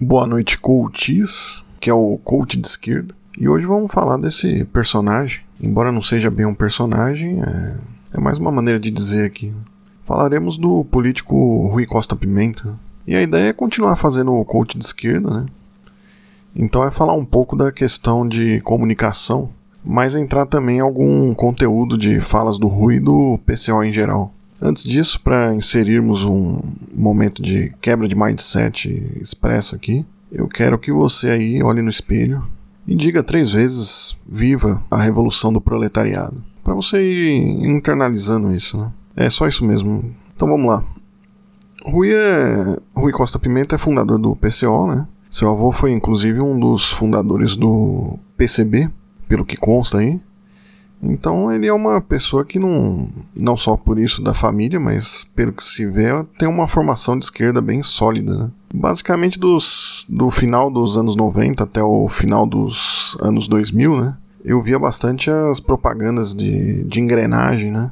Boa noite, coaches, que é o coach de esquerda. E hoje vamos falar desse personagem. Embora não seja bem um personagem, é, é mais uma maneira de dizer aqui. Falaremos do político Rui Costa Pimenta. E a ideia é continuar fazendo o coach de esquerda, né? Então é falar um pouco da questão de comunicação, mas entrar também em algum conteúdo de falas do Rui e do PCO em geral. Antes disso, para inserirmos um momento de quebra de mindset expresso aqui, eu quero que você aí olhe no espelho e diga três vezes viva a revolução do proletariado. Para você ir internalizando isso, né? É só isso mesmo. Então vamos lá. Rui, é... Rui Costa Pimenta é fundador do PCO, né? Seu avô foi inclusive um dos fundadores do PCB, pelo que consta aí. Então ele é uma pessoa que não, não só por isso da família, mas pelo que se vê, tem uma formação de esquerda bem sólida. Né? Basicamente dos, do final dos anos 90 até o final dos anos 2000, né? Eu via bastante as propagandas de, de engrenagem, né?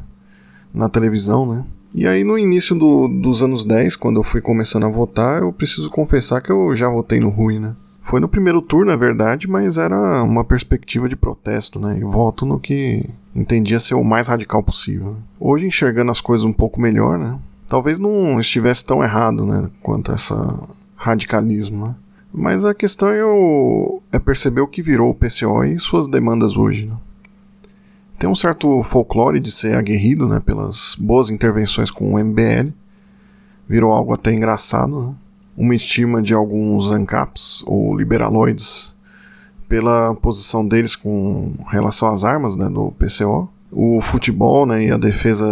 Na televisão, né? E aí no início do, dos anos 10, quando eu fui começando a votar, eu preciso confessar que eu já votei no Rui, né? Foi no primeiro turno, é verdade, mas era uma perspectiva de protesto, né? E voto no que entendia ser o mais radical possível. Hoje, enxergando as coisas um pouco melhor, né? Talvez não estivesse tão errado, né? Quanto essa radicalismo, né? Mas a questão é, o, é perceber o que virou o PCO e suas demandas hoje, né? Tem um certo folclore de ser aguerrido, né? Pelas boas intervenções com o MBL. Virou algo até engraçado, né? Uma estima de alguns ANCAPs ou liberaloides pela posição deles com relação às armas né, do PCO, o futebol né, e a defesa,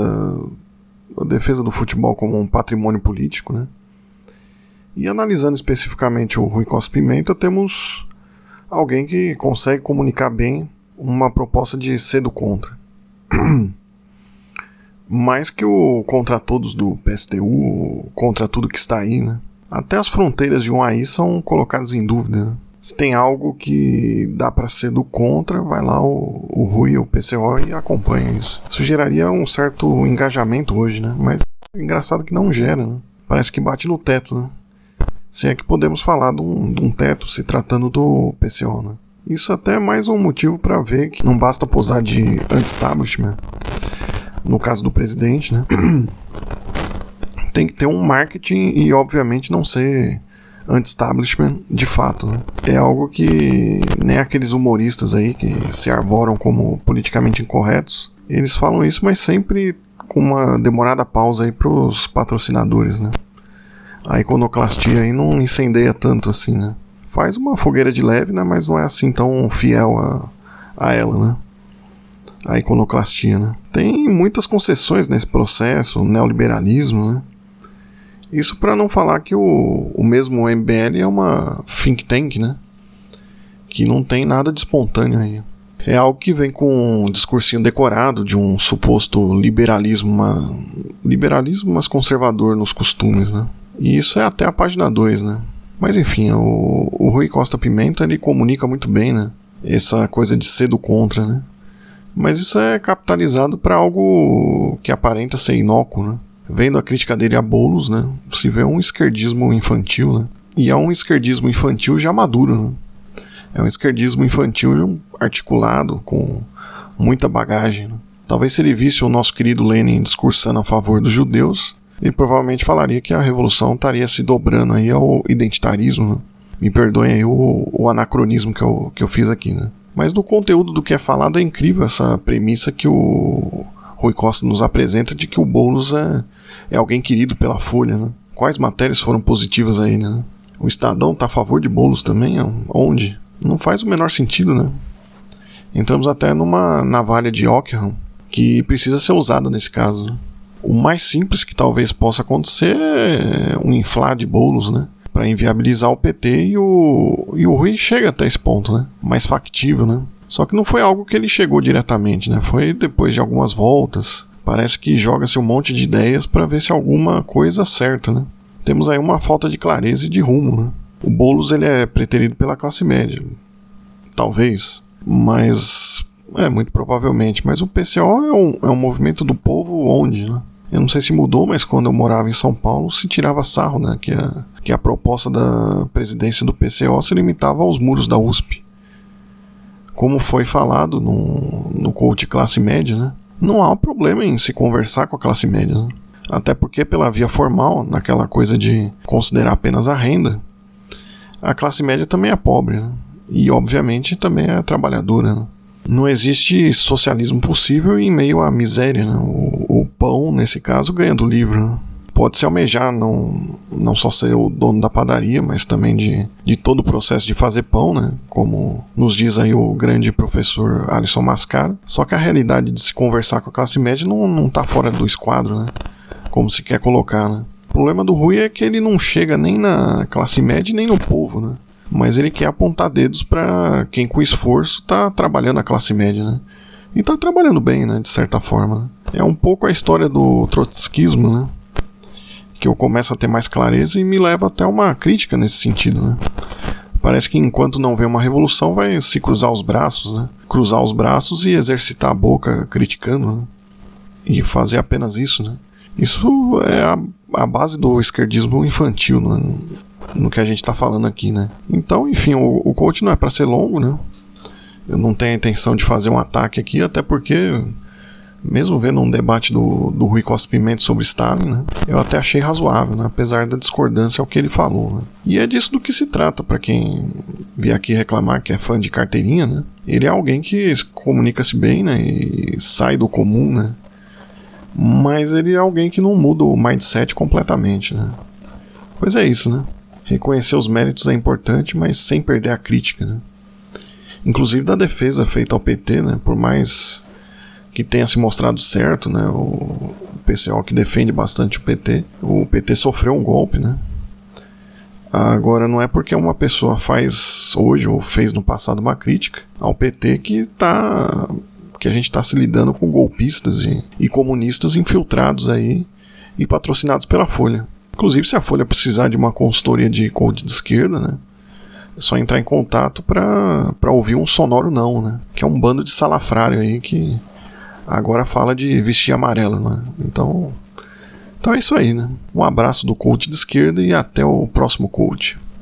a defesa do futebol como um patrimônio político. Né. E analisando especificamente o Rui Costa Pimenta, temos alguém que consegue comunicar bem uma proposta de ser do contra. Mais que o contra todos do PSTU, contra tudo que está aí, né? Até as fronteiras de um AI são colocadas em dúvida. Né? Se tem algo que dá para ser do contra, vai lá o, o Rui, o PCO e acompanha isso. Isso geraria um certo engajamento hoje, né? Mas é engraçado que não gera, né? Parece que bate no teto, né? Se é que podemos falar de um, de um teto se tratando do PCO, né? Isso até é mais um motivo para ver que não basta posar de anti-establishment, no caso do presidente, né? tem que ter um marketing e, obviamente, não ser anti-establishment de fato. Né? É algo que nem aqueles humoristas aí que se arvoram como politicamente incorretos, eles falam isso, mas sempre com uma demorada pausa aí pros patrocinadores, né? A iconoclastia aí não incendeia tanto assim, né? Faz uma fogueira de leve, né? Mas não é assim tão fiel a, a ela, né? A iconoclastia, né? Tem muitas concessões nesse processo, neoliberalismo, né? Isso para não falar que o, o mesmo MBL é uma think tank, né? Que não tem nada de espontâneo aí. É algo que vem com um discursinho decorado de um suposto liberalismo, uma, liberalismo mas conservador nos costumes, né? E isso é até a página 2, né? Mas enfim, o, o Rui Costa Pimenta ele comunica muito bem, né? Essa coisa de ser do contra, né? Mas isso é capitalizado para algo que aparenta ser inócuo, né? Vendo a crítica dele a bolos, né, se vê um esquerdismo infantil, né, e é um esquerdismo infantil já maduro, né, é um esquerdismo infantil articulado, com muita bagagem. Né. Talvez se ele visse o nosso querido Lenin discursando a favor dos judeus, ele provavelmente falaria que a revolução estaria se dobrando aí ao identitarismo. Né. Me perdoem aí o, o, anacronismo que eu, que eu fiz aqui, né. Mas do conteúdo do que é falado é incrível essa premissa que o Rui Costa nos apresenta de que o Boulos é, é alguém querido pela Folha. Né? Quais matérias foram positivas aí, né? O Estadão está a favor de Boulos também? Onde? Não faz o menor sentido, né? Entramos até numa navalha de Ockham que precisa ser usada nesse caso. Né? O mais simples que talvez possa acontecer é um inflar de bolos, né? Para inviabilizar o PT e o, e o Rui chega até esse ponto, né? Mais factível, né? Só que não foi algo que ele chegou diretamente, né? Foi depois de algumas voltas. Parece que joga-se um monte de ideias para ver se alguma coisa acerta, né? Temos aí uma falta de clareza e de rumo, né? O Boulos ele é preterido pela classe média. Talvez. Mas. É, muito provavelmente. Mas o PCO é um, é um movimento do povo onde, né? Eu não sei se mudou, mas quando eu morava em São Paulo se tirava sarro, né? Que a, que a proposta da presidência do PCO se limitava aos muros da USP. Como foi falado no, no coach classe média, né? Não há problema em se conversar com a classe média, né? Até porque, pela via formal, naquela coisa de considerar apenas a renda, a classe média também é pobre, né? E, obviamente, também é trabalhadora. Né? Não existe socialismo possível em meio à miséria, né? o, o, pão, nesse caso, ganha do livro. Né? Pode-se almejar não, não só ser o dono da padaria, mas também de, de todo o processo de fazer pão, né? como nos diz aí o grande professor Alisson Mascaro. Só que a realidade de se conversar com a classe média não está fora do esquadro, né? como se quer colocar. Né? O problema do Rui é que ele não chega nem na classe média nem no povo. Né? mas ele quer apontar dedos para quem com esforço está trabalhando a classe média, né? E está trabalhando bem, né, de certa forma. É um pouco a história do trotskismo, né? Que eu começo a ter mais clareza e me leva até uma crítica nesse sentido, né? Parece que enquanto não vem uma revolução, vai se cruzar os braços, né? Cruzar os braços e exercitar a boca criticando, né? E fazer apenas isso, né? Isso é a, a base do esquerdismo infantil, né? no que a gente está falando aqui, né? Então, enfim, o, o coach não é para ser longo, né? Eu não tenho a intenção de fazer um ataque aqui, até porque, mesmo vendo um debate do, do Rui Costa Pimenta sobre Stalin, né, eu até achei razoável, né, apesar da discordância ao que ele falou. Né. E é disso do que se trata, para quem vier aqui reclamar que é fã de carteirinha, né? Ele é alguém que comunica-se bem, né? E sai do comum, né? Mas ele é alguém que não muda o mindset completamente, né? Pois é isso, né? Reconhecer os méritos é importante, mas sem perder a crítica. Né? Inclusive da defesa feita ao PT, né? por mais que tenha se mostrado certo, né? o PCO que defende bastante o PT, o PT sofreu um golpe. Né? Agora, não é porque uma pessoa faz hoje ou fez no passado uma crítica ao PT que tá que a gente está se lidando com golpistas e, e comunistas infiltrados aí e patrocinados pela Folha. Inclusive, se a Folha precisar de uma consultoria de code de esquerda, né? É só entrar em contato para ouvir um sonoro não, né? Que é um bando de salafrário aí que agora fala de vestir amarelo, né? Então, então é isso aí, né? Um abraço do coach de esquerda e até o próximo coach.